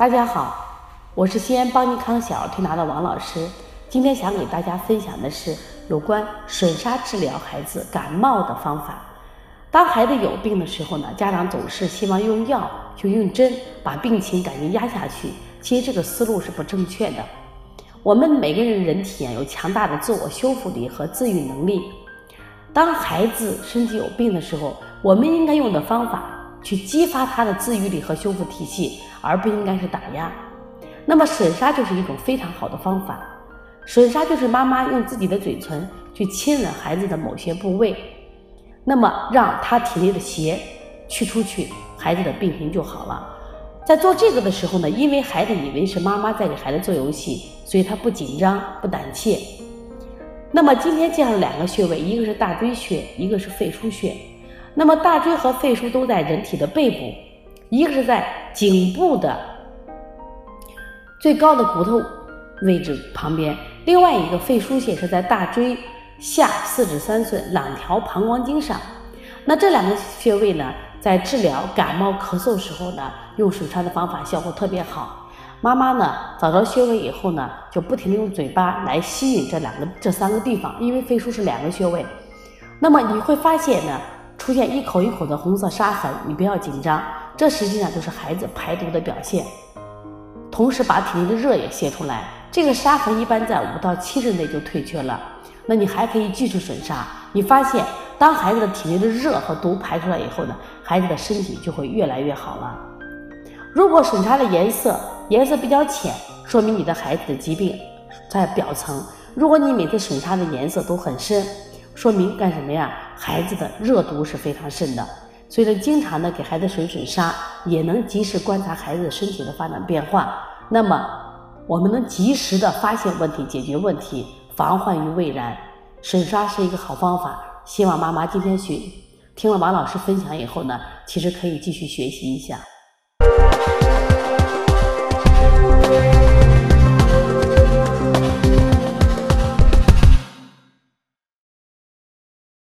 大家好，我是西安邦尼康小儿推拿的王老师。今天想给大家分享的是有关吮砂治疗孩子感冒的方法。当孩子有病的时候呢，家长总是希望用药就用针把病情赶紧压下去。其实这个思路是不正确的。我们每个人人体啊有强大的自我修复力和自愈能力。当孩子身体有病的时候，我们应该用的方法去激发他的自愈力和修复体系，而不应该是打压。那么吮杀就是一种非常好的方法。吮杀就是妈妈用自己的嘴唇去亲吻孩子的某些部位，那么让他体内的邪去出去，孩子的病情就好了。在做这个的时候呢，因为孩子以为是妈妈在给孩子做游戏，所以他不紧张不胆怯。那么今天介绍两个穴位，一个是大椎穴，一个是肺腧穴。那么大椎和肺腧都在人体的背部，一个是在颈部的最高的骨头位置旁边，另外一个肺腧穴是在大椎下四指三寸两条膀胱经上。那这两个穴位呢，在治疗感冒咳嗽时候呢，用吮砂的方法效果特别好。妈妈呢找到穴位以后呢，就不停的用嘴巴来吸引这两个、这三个地方，因为肺腧是两个穴位。那么你会发现呢，出现一口一口的红色沙痕，你不要紧张，这实际上就是孩子排毒的表现，同时把体内的热也泄出来。这个沙痕一般在五到七日内就退却了。那你还可以继续吮砂，你发现当孩子的体内的热和毒排出来以后呢，孩子的身体就会越来越好了。如果吮砂的颜色，颜色比较浅，说明你的孩子的疾病在表层。如果你每次吮砂的颜色都很深，说明干什么呀？孩子的热毒是非常盛的。所以呢，经常的给孩子吮吮砂，也能及时观察孩子身体的发展变化。那么，我们能及时的发现问题，解决问题，防患于未然。吮砂是一个好方法。希望妈妈今天学听了王老师分享以后呢，其实可以继续学习一下。